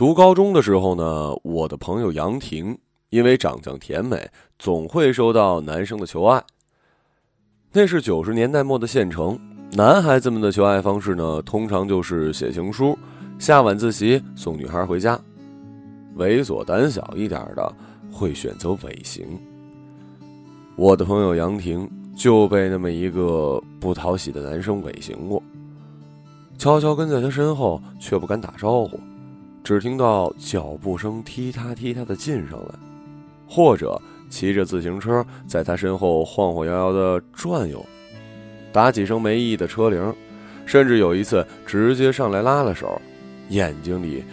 读高中的时候呢，我的朋友杨婷因为长相甜美，总会收到男生的求爱。那是九十年代末的县城，男孩子们的求爱方式呢，通常就是写情书，下晚自习送女孩回家。猥琐胆小一点的会选择尾行。我的朋友杨婷就被那么一个不讨喜的男生尾行过，悄悄跟在他身后，却不敢打招呼。只听到脚步声踢踏踢踏的进上来，或者骑着自行车在他身后晃晃摇摇的转悠，打几声没意义的车铃，甚至有一次直接上来拉了手，眼睛里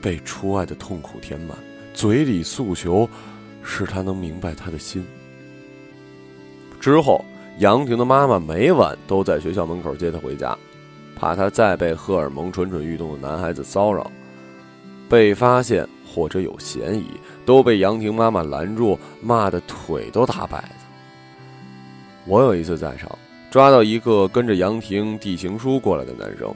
被初爱的痛苦填满，嘴里诉求使他能明白他的心。之后，杨婷的妈妈每晚都在学校门口接她回家，怕她再被荷尔蒙蠢蠢欲动的男孩子骚扰。被发现或者有嫌疑，都被杨婷妈妈拦住，骂的腿都打摆子。我有一次在场，抓到一个跟着杨婷递情书过来的男生，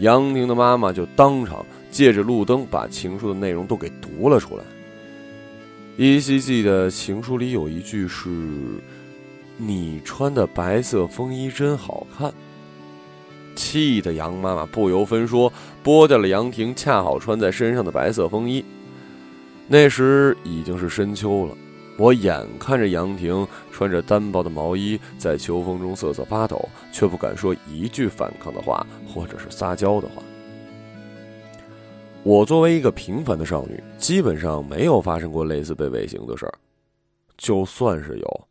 杨婷的妈妈就当场借着路灯把情书的内容都给读了出来。依稀记得情书里有一句是：“你穿的白色风衣真好看。”气得杨妈妈不由分说剥掉了杨婷恰好穿在身上的白色风衣。那时已经是深秋了，我眼看着杨婷穿着单薄的毛衣在秋风中瑟瑟发抖，却不敢说一句反抗的话，或者是撒娇的话。我作为一个平凡的少女，基本上没有发生过类似被尾行的事儿，就算是有。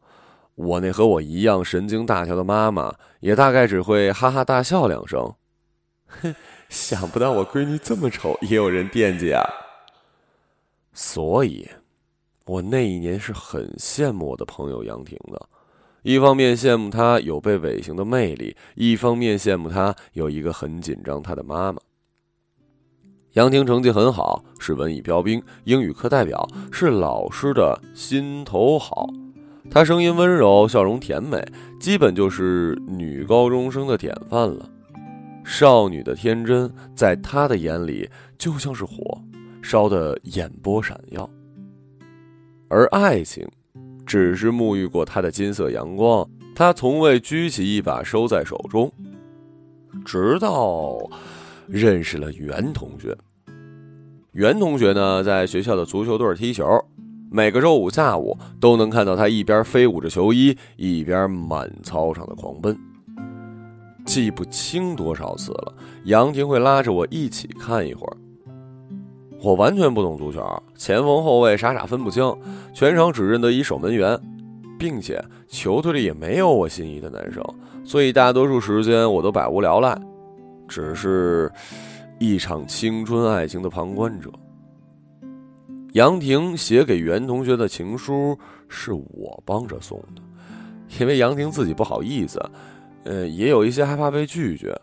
我那和我一样神经大条的妈妈，也大概只会哈哈大笑两声。哼，想不到我闺女这么丑，也有人惦记啊。所以，我那一年是很羡慕我的朋友杨婷的，一方面羡慕她有被尾行的魅力，一方面羡慕她有一个很紧张她的妈妈。杨婷成绩很好，是文艺标兵，英语课代表，是老师的心头好。她声音温柔，笑容甜美，基本就是女高中生的典范了。少女的天真，在她的眼里就像是火，烧得眼波闪耀。而爱情，只是沐浴过她的金色阳光，她从未举起一把收在手中。直到认识了袁同学。袁同学呢，在学校的足球队踢球。每个周五下午都能看到他一边飞舞着球衣，一边满操场的狂奔。记不清多少次了，杨婷会拉着我一起看一会儿。我完全不懂足球，前锋后卫傻傻分不清，全场只认得一守门员，并且球队里也没有我心仪的男生，所以大多数时间我都百无聊赖，只是一场青春爱情的旁观者。杨婷写给袁同学的情书是我帮着送的，因为杨婷自己不好意思，呃，也有一些害怕被拒绝。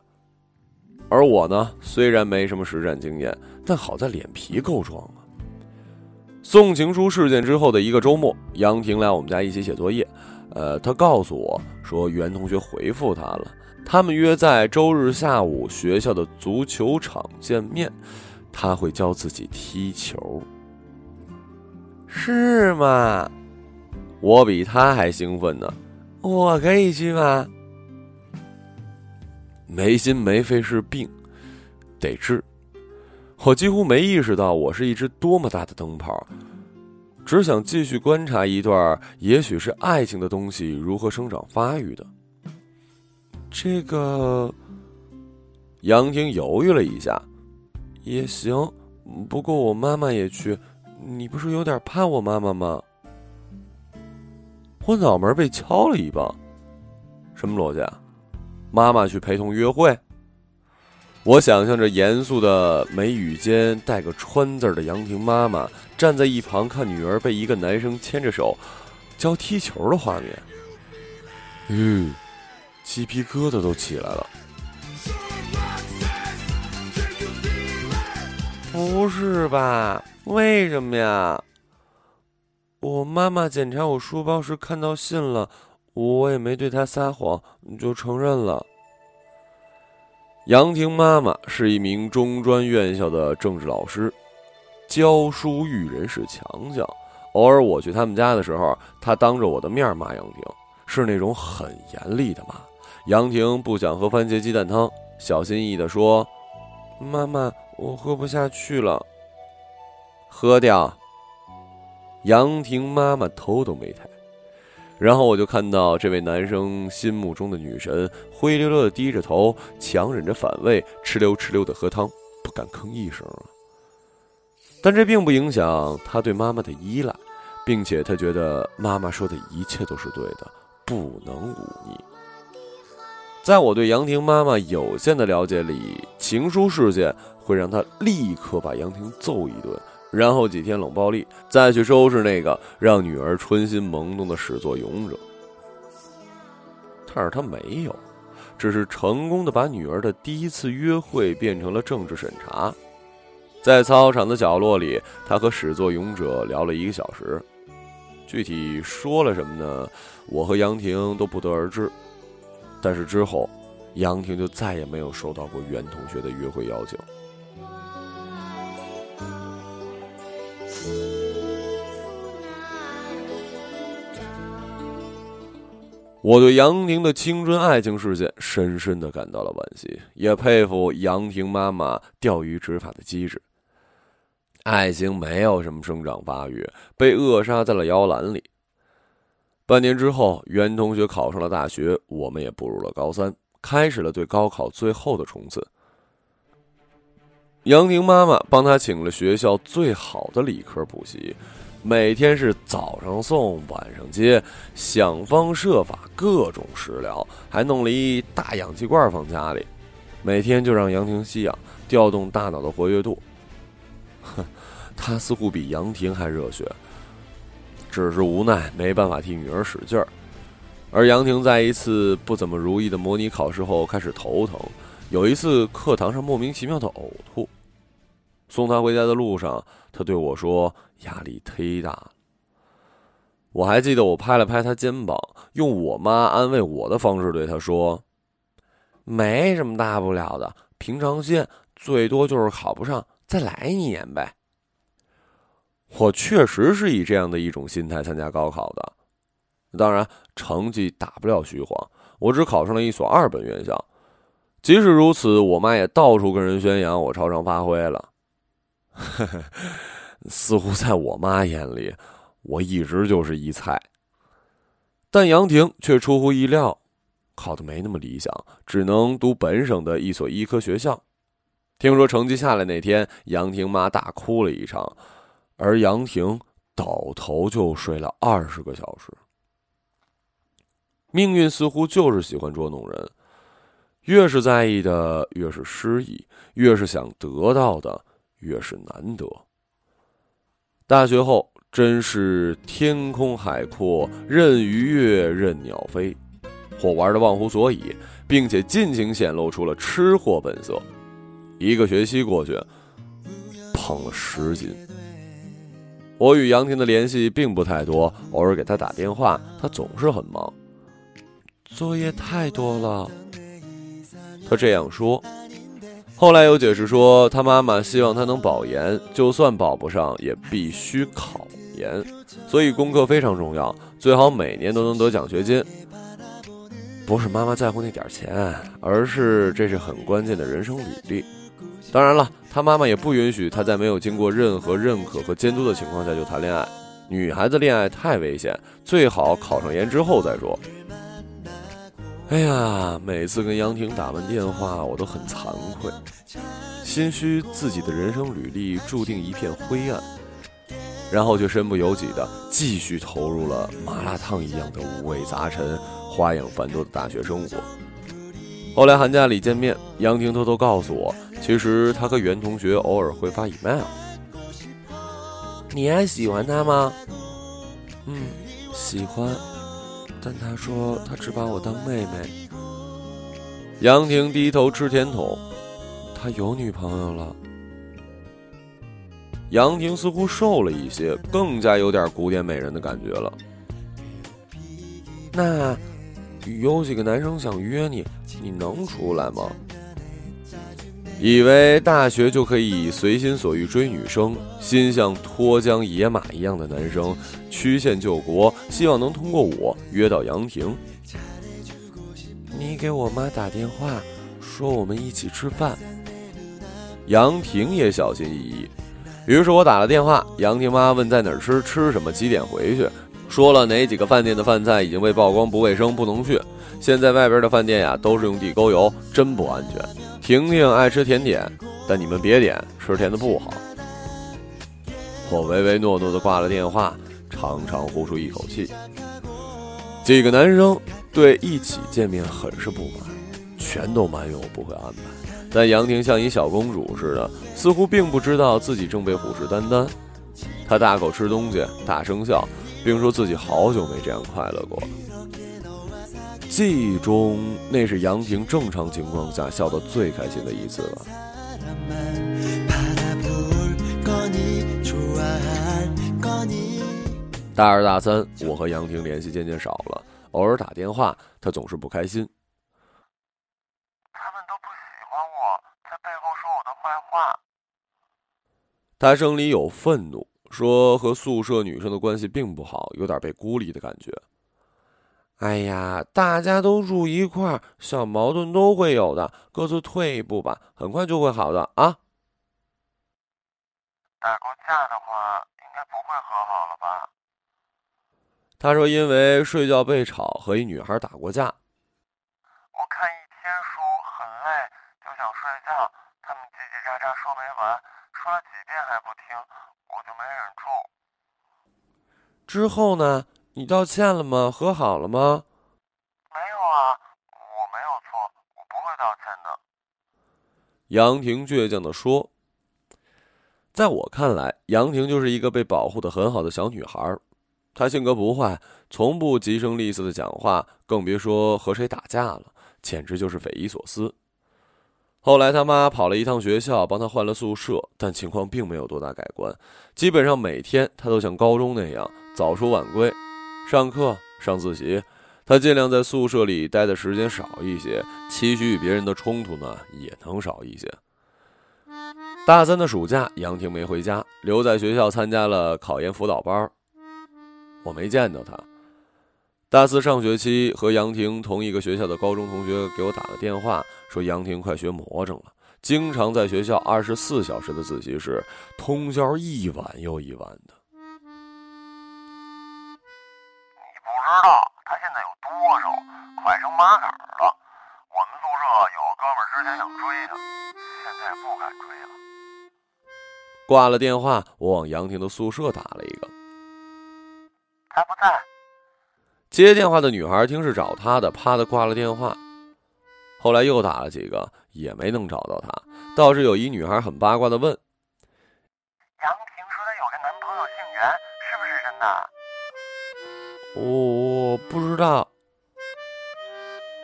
而我呢，虽然没什么实战经验，但好在脸皮够壮啊。送情书事件之后的一个周末，杨婷来我们家一起写作业，呃，她告诉我说袁同学回复她了，他们约在周日下午学校的足球场见面，他会教自己踢球。是吗？我比他还兴奋呢。我可以去吗？没心没肺是病，得治。我几乎没意识到我是一只多么大的灯泡，只想继续观察一段也许是爱情的东西如何生长发育的。这个，杨婷犹豫了一下，也行。不过我妈妈也去。你不是有点怕我妈妈吗？我脑门被敲了一棒，什么逻辑啊？妈妈去陪同约会？我想象着严肃的眉宇间带个川字的杨婷妈妈站在一旁看女儿被一个男生牵着手教踢球的画面，嗯，鸡皮疙瘩都起来了。不是吧？为什么呀？我妈妈检查我书包时看到信了，我也没对他撒谎，就承认了。杨婷妈妈是一名中专院校的政治老师，教书育人是强项。偶尔我去他们家的时候，他当着我的面骂杨婷，是那种很严厉的骂。杨婷不想喝番茄鸡蛋汤，小心翼翼地说：“妈妈，我喝不下去了。”喝掉。杨婷妈妈头都没抬，然后我就看到这位男生心目中的女神灰溜溜的低着头，强忍着反胃，哧溜哧溜的喝汤，不敢吭一声啊。但这并不影响他对妈妈的依赖，并且他觉得妈妈说的一切都是对的，不能忤逆。在我对杨婷妈妈有限的了解里，情书事件会让他立刻把杨婷揍一顿，然后几天冷暴力，再去收拾那个让女儿春心萌动的始作俑者。但是他没有，只是成功的把女儿的第一次约会变成了政治审查。在操场的角落里，他和始作俑者聊了一个小时，具体说了什么呢？我和杨婷都不得而知。但是之后，杨婷就再也没有收到过袁同学的约会邀请。我对杨婷的青春爱情事件深深的感到了惋惜，也佩服杨婷妈妈钓鱼执法的机智。爱情没有什么生长发育，被扼杀在了摇篮里。半年之后，袁同学考上了大学，我们也步入了高三，开始了对高考最后的冲刺。杨婷妈妈帮他请了学校最好的理科补习，每天是早上送，晚上接，想方设法各种食疗，还弄了一大氧气罐放家里，每天就让杨婷吸氧，调动大脑的活跃度。哼，他似乎比杨婷还热血，只是无奈没办法替女儿使劲儿。而杨婷在一次不怎么如意的模拟考试后开始头疼，有一次课堂上莫名其妙的呕吐。送她回家的路上，她对我说：“压力忒大。”我还记得我拍了拍他肩膀，用我妈安慰我的方式对他说：“没什么大不了的，平常心，最多就是考不上。”再来一年呗。我确实是以这样的一种心态参加高考的，当然成绩打不了虚晃，我只考上了一所二本院校。即使如此，我妈也到处跟人宣扬我超常发挥了。似乎在我妈眼里，我一直就是一菜。但杨婷却出乎意料，考的没那么理想，只能读本省的一所医科学校。听说成绩下来那天，杨婷妈大哭了一场，而杨婷倒头就睡了二十个小时。命运似乎就是喜欢捉弄人，越是在意的越是失意，越是想得到的越是难得。大学后真是天空海阔，任鱼跃，任鸟飞，我玩的忘乎所以，并且尽情显露出了吃货本色。一个学期过去，胖了十斤。我与杨婷的联系并不太多，偶尔给她打电话，她总是很忙。作业太多了，她这样说。后来有解释说，他妈妈希望他能保研，就算保不上也必须考研，所以功课非常重要，最好每年都能得奖学金。不是妈妈在乎那点钱，而是这是很关键的人生履历。当然了，他妈妈也不允许他在没有经过任何认可和监督的情况下就谈恋爱。女孩子恋爱太危险，最好考上研之后再说。哎呀，每次跟杨婷打完电话，我都很惭愧，心虚自己的人生履历注定一片灰暗，然后却身不由己的继续投入了麻辣烫一样的五味杂陈、花样繁多的大学生活。后来寒假里见面，杨婷偷偷告诉我。其实她和袁同学偶尔会发 email。你还喜欢他吗？嗯，喜欢，但他说他只把我当妹妹。杨婷低头吃甜筒，他有女朋友了。杨婷似乎瘦了一些，更加有点古典美人的感觉了。那有几个男生想约你，你能出来吗？以为大学就可以随心所欲追女生，心像脱缰野马一样的男生，曲线救国，希望能通过我约到杨婷。你给我妈打电话，说我们一起吃饭。杨婷也小心翼翼，于是我打了电话。杨婷妈问在哪儿吃，吃什么，几点回去，说了哪几个饭店的饭菜已经被曝光不卫生，不能去。现在外边的饭店呀，都是用地沟油，真不安全。婷婷爱吃甜点，但你们别点，吃甜的不好。我唯唯诺诺的挂了电话，长长呼出一口气。几个男生对一起见面很是不满，全都埋怨我不会安排。但杨婷像一小公主似的，似乎并不知道自己正被虎视眈眈。她大口吃东西，大声笑，并说自己好久没这样快乐过。记忆中，那是杨婷正常情况下笑得最开心的一次了。大二大三，我和杨婷联系渐渐少了，偶尔打电话，她总是不开心。他们都不喜欢我，在背后说我的坏话。她声里有愤怒，说和宿舍女生的关系并不好，有点被孤立的感觉。哎呀，大家都住一块儿，小矛盾都会有的，各自退一步吧，很快就会好的啊。打过架的话，应该不会和好了吧？他说，因为睡觉被吵，和一女孩打过架。我看一天书很累，就想睡觉，他们叽叽喳喳说没完，说了几遍还不听，我就没忍住。之后呢？你道歉了吗？和好了吗？没有啊，我没有错，我不会道歉的。杨婷倔强的说：“在我看来，杨婷就是一个被保护的很好的小女孩。她性格不坏，从不急声厉色的讲话，更别说和谁打架了，简直就是匪夷所思。”后来他妈跑了一趟学校，帮她换了宿舍，但情况并没有多大改观，基本上每天她都像高中那样早出晚归。上课、上自习，他尽量在宿舍里待的时间少一些，期许与别人的冲突呢也能少一些。大三的暑假，杨婷没回家，留在学校参加了考研辅导班。我没见到他。大四上学期，和杨婷同一个学校的高中同学给我打了电话，说杨婷快学魔怔了，经常在学校二十四小时的自习室通宵一晚又一晚的。知道他现在有多少，快成麻杆了。我们宿舍有个哥们之前想追他，现在不敢追了。挂了电话，我往杨婷的宿舍打了一个，他不在。接电话的女孩听是找他的，啪的挂了电话。后来又打了几个，也没能找到他。倒是有一女孩很八卦的问：“我我不知道。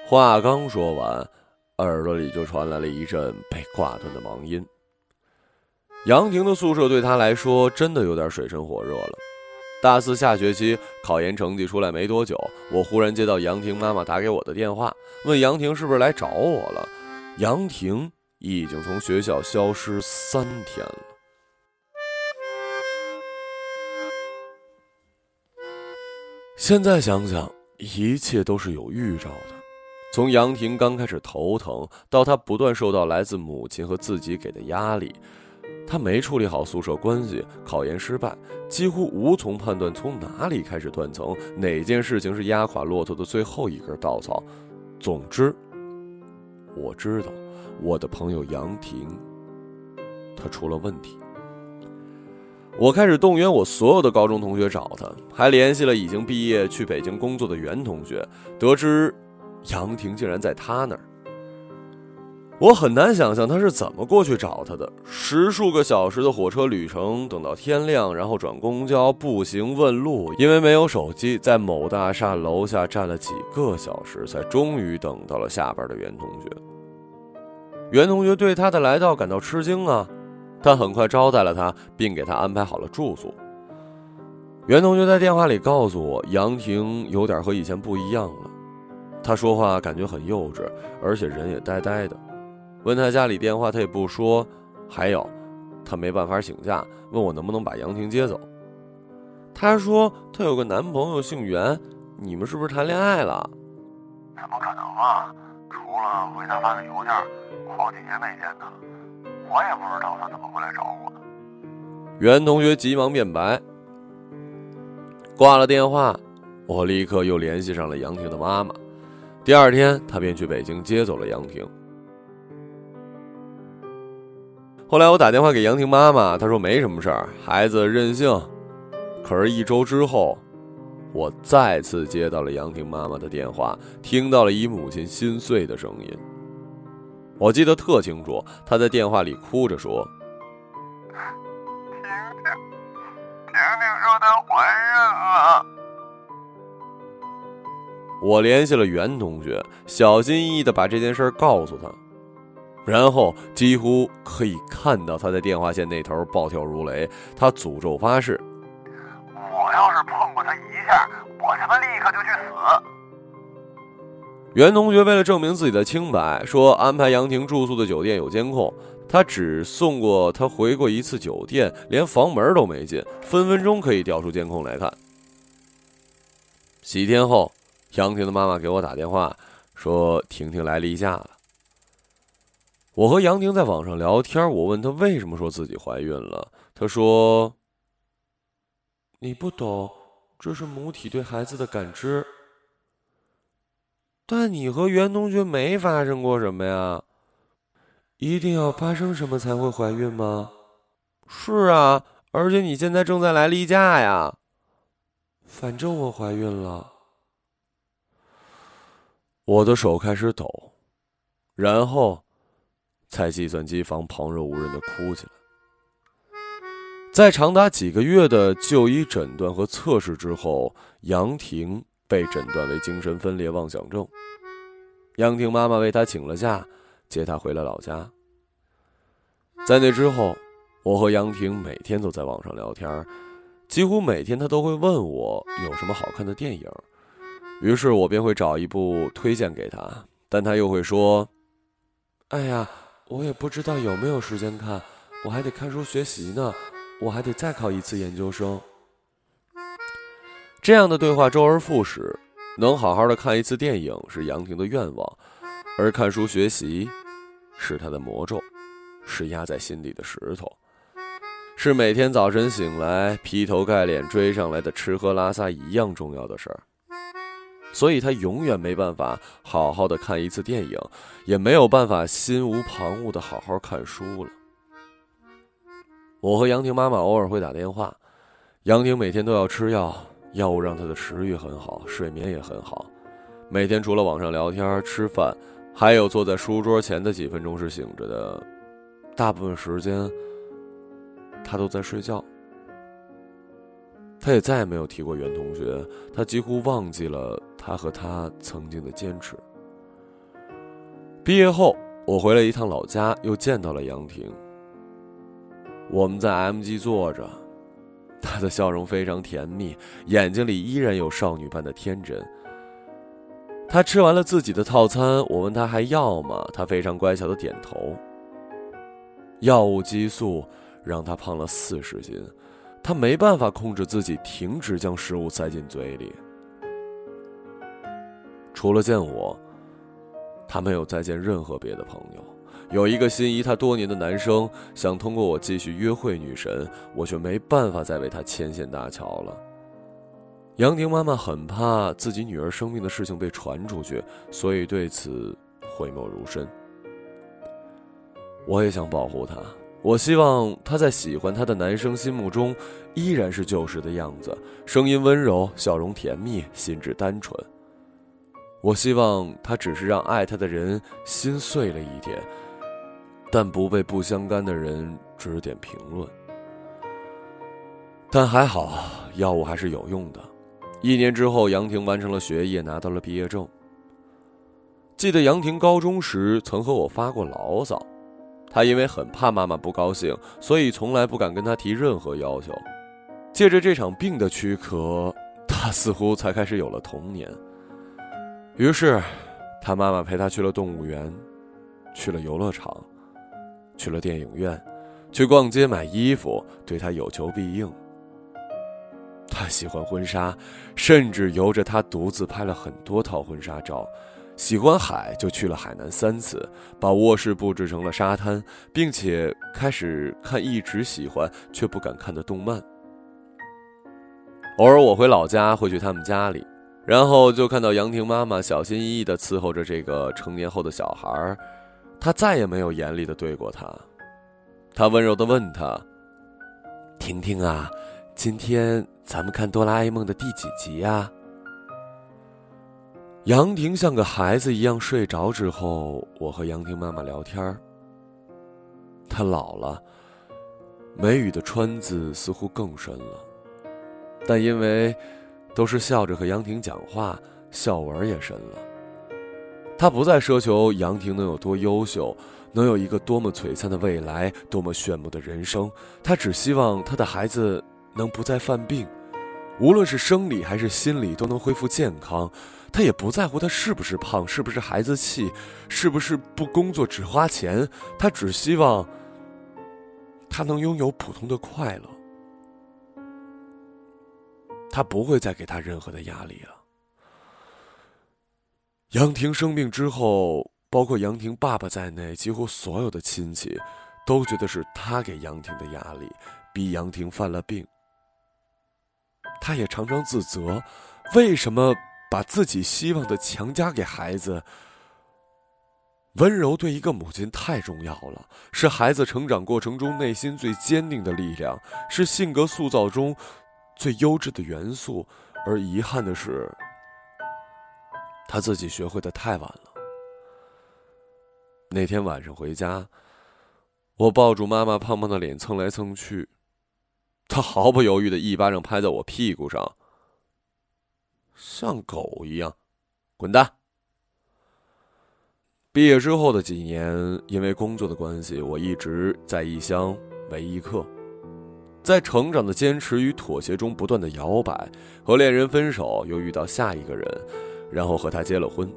话刚说完，耳朵里就传来了一阵被挂断的忙音。杨婷的宿舍对他来说真的有点水深火热了。大四下学期考研成绩出来没多久，我忽然接到杨婷妈妈打给我的电话，问杨婷是不是来找我了。杨婷已经从学校消失三天了。现在想想，一切都是有预兆的。从杨婷刚开始头疼，到她不断受到来自母亲和自己给的压力，她没处理好宿舍关系，考研失败，几乎无从判断从哪里开始断层，哪件事情是压垮骆驼的最后一根稻草。总之，我知道我的朋友杨婷，她出了问题。我开始动员我所有的高中同学找他，还联系了已经毕业去北京工作的袁同学，得知杨婷竟然在他那儿。我很难想象他是怎么过去找他的，十数个小时的火车旅程，等到天亮，然后转公交、步行问路，因为没有手机，在某大厦楼下站了几个小时，才终于等到了下班的袁同学。袁同学对他的来到感到吃惊啊。他很快招待了他，并给他安排好了住宿。袁同学在电话里告诉我，杨婷有点和以前不一样了。他说话感觉很幼稚，而且人也呆呆的。问他家里电话，他也不说。还有，他没办法请假，问我能不能把杨婷接走。他说他有个男朋友姓袁，你们是不是谈恋爱了？怎么可能啊！除了回他发的邮件，好几天没见他，我也不知道他怎么会来找我。袁同学急忙辩白。挂了电话，我立刻又联系上了杨婷的妈妈。第二天，他便去北京接走了杨婷。后来我打电话给杨婷妈妈，她说没什么事儿，孩子任性。可是，一周之后，我再次接到了杨婷妈妈的电话，听到了一母亲心碎的声音。我记得特清楚，她在电话里哭着说：“婷婷，婷婷说她怀孕了。”我联系了袁同学，小心翼翼的把这件事告诉他。然后几乎可以看到他在电话线那头暴跳如雷，他诅咒发誓：“我要是碰过他一下，我他妈立刻就去死。”袁同学为了证明自己的清白，说安排杨婷住宿的酒店有监控，他只送过她回过一次酒店，连房门都没进，分分钟可以调出监控来看。几天后，杨婷的妈妈给我打电话，说婷婷来例假了。我和杨婷在网上聊天，我问她为什么说自己怀孕了，她说：“你不懂，这是母体对孩子的感知。”但你和袁同学没发生过什么呀？一定要发生什么才会怀孕吗？是啊，而且你现在正在来例假呀。反正我怀孕了，我的手开始抖，然后。在计算机房旁若无人的哭起来。在长达几个月的就医诊断和测试之后，杨婷被诊断为精神分裂妄想症。杨婷妈妈为她请了假，接她回了老家。在那之后，我和杨婷每天都在网上聊天，几乎每天她都会问我有什么好看的电影，于是我便会找一部推荐给她，但她又会说：“哎呀。”我也不知道有没有时间看，我还得看书学习呢，我还得再考一次研究生。这样的对话周而复始，能好好的看一次电影是杨婷的愿望，而看书学习是她的魔咒，是压在心底的石头，是每天早晨醒来劈头盖脸追上来的吃喝拉撒一样重要的事儿。所以他永远没办法好好的看一次电影，也没有办法心无旁骛的好好看书了。我和杨婷妈妈偶尔会打电话，杨婷每天都要吃药，药物让他的食欲很好，睡眠也很好。每天除了网上聊天、吃饭，还有坐在书桌前的几分钟是醒着的，大部分时间他都在睡觉。他也再也没有提过袁同学，他几乎忘记了他和他曾经的坚持。毕业后，我回了一趟老家，又见到了杨婷。我们在 M G 坐着，他的笑容非常甜蜜，眼睛里依然有少女般的天真。他吃完了自己的套餐，我问他还要吗？他非常乖巧的点头。药物激素让他胖了四十斤。他没办法控制自己，停止将食物塞进嘴里。除了见我，他没有再见任何别的朋友。有一个心仪他多年的男生想通过我继续约会女神，我却没办法再为他牵线搭桥了。杨婷妈妈很怕自己女儿生病的事情被传出去，所以对此讳莫如深。我也想保护她。我希望她在喜欢她的男生心目中，依然是旧时的样子，声音温柔，笑容甜蜜，心智单纯。我希望她只是让爱她的人心碎了一点，但不被不相干的人指点评论。但还好，药物还是有用的。一年之后，杨婷完成了学业，拿到了毕业证。记得杨婷高中时曾和我发过牢骚。她因为很怕妈妈不高兴，所以从来不敢跟她提任何要求。借着这场病的躯壳，她似乎才开始有了童年。于是，他妈妈陪他去了动物园，去了游乐场，去了电影院，去逛街买衣服，对他有求必应。他喜欢婚纱，甚至由着他独自拍了很多套婚纱照。喜欢海，就去了海南三次，把卧室布置成了沙滩，并且开始看一直喜欢却不敢看的动漫。偶尔我回老家，会去他们家里，然后就看到杨婷妈妈小心翼翼地伺候着这个成年后的小孩儿，他再也没有严厉的对过他。她温柔的问他：“婷婷啊，今天咱们看哆啦 A 梦的第几集呀？”杨婷像个孩子一样睡着之后，我和杨婷妈妈聊天。她老了，眉宇的川字似乎更深了，但因为都是笑着和杨婷讲话，笑纹也深了。他不再奢求杨婷能有多优秀，能有一个多么璀璨的未来，多么炫目的人生。他只希望他的孩子能不再犯病，无论是生理还是心理都能恢复健康。他也不在乎他是不是胖，是不是孩子气，是不是不工作只花钱。他只希望他能拥有普通的快乐。他不会再给他任何的压力了。杨婷生病之后，包括杨婷爸爸在内，几乎所有的亲戚都觉得是他给杨婷的压力，逼杨婷犯了病。他也常常自责，为什么？把自己希望的强加给孩子，温柔对一个母亲太重要了，是孩子成长过程中内心最坚定的力量，是性格塑造中最优质的元素。而遗憾的是，他自己学会的太晚了。那天晚上回家，我抱住妈妈胖胖的脸蹭来蹭去，她毫不犹豫的一巴掌拍在我屁股上。像狗一样，滚蛋！毕业之后的几年，因为工作的关系，我一直在异乡为异客，在成长的坚持与妥协中不断的摇摆。和恋人分手，又遇到下一个人，然后和他结了婚。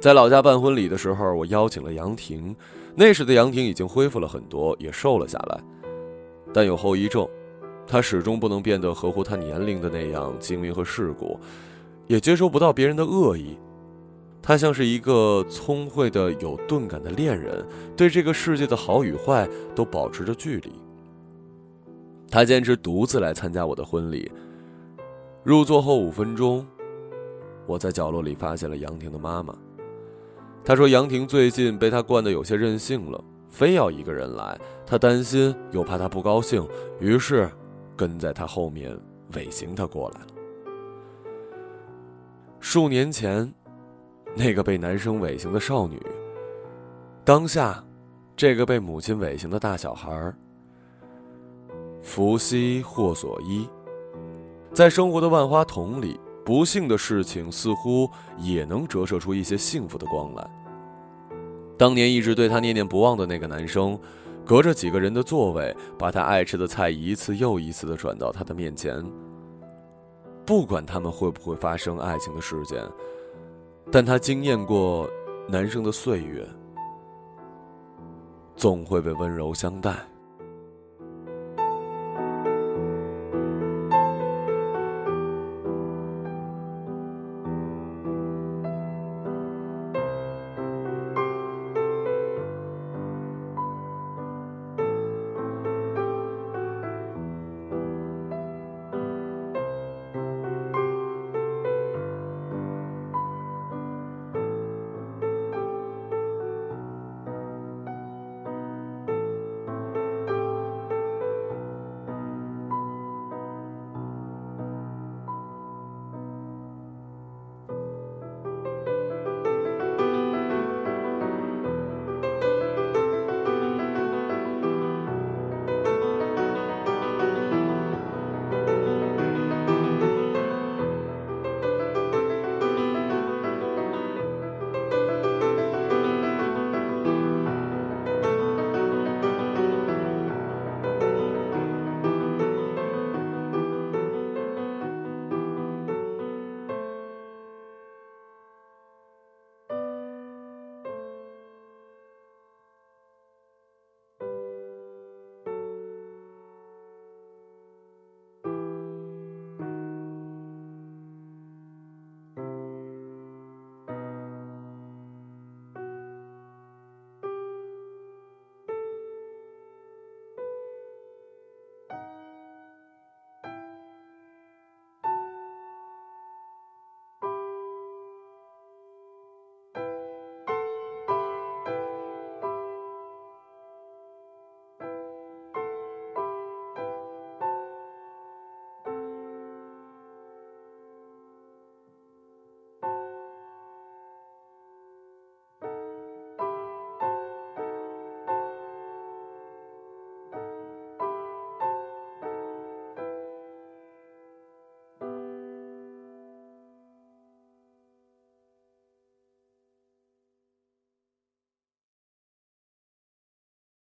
在老家办婚礼的时候，我邀请了杨婷。那时的杨婷已经恢复了很多，也瘦了下来，但有后遗症。他始终不能变得合乎他年龄的那样精明和世故，也接收不到别人的恶意。他像是一个聪慧的、有钝感的恋人，对这个世界的好与坏都保持着距离。他坚持独自来参加我的婚礼。入座后五分钟，我在角落里发现了杨婷的妈妈。她说杨婷最近被她惯得有些任性了，非要一个人来。她担心又怕她不高兴，于是。跟在她后面尾行，她过来了。数年前，那个被男生尾行的少女，当下，这个被母亲尾行的大小孩儿福兮祸所依。在生活的万花筒里，不幸的事情似乎也能折射出一些幸福的光来。当年一直对他念念不忘的那个男生。隔着几个人的座位，把他爱吃的菜一次又一次的转到他的面前。不管他们会不会发生爱情的事件，但他惊艳过男生的岁月，总会被温柔相待。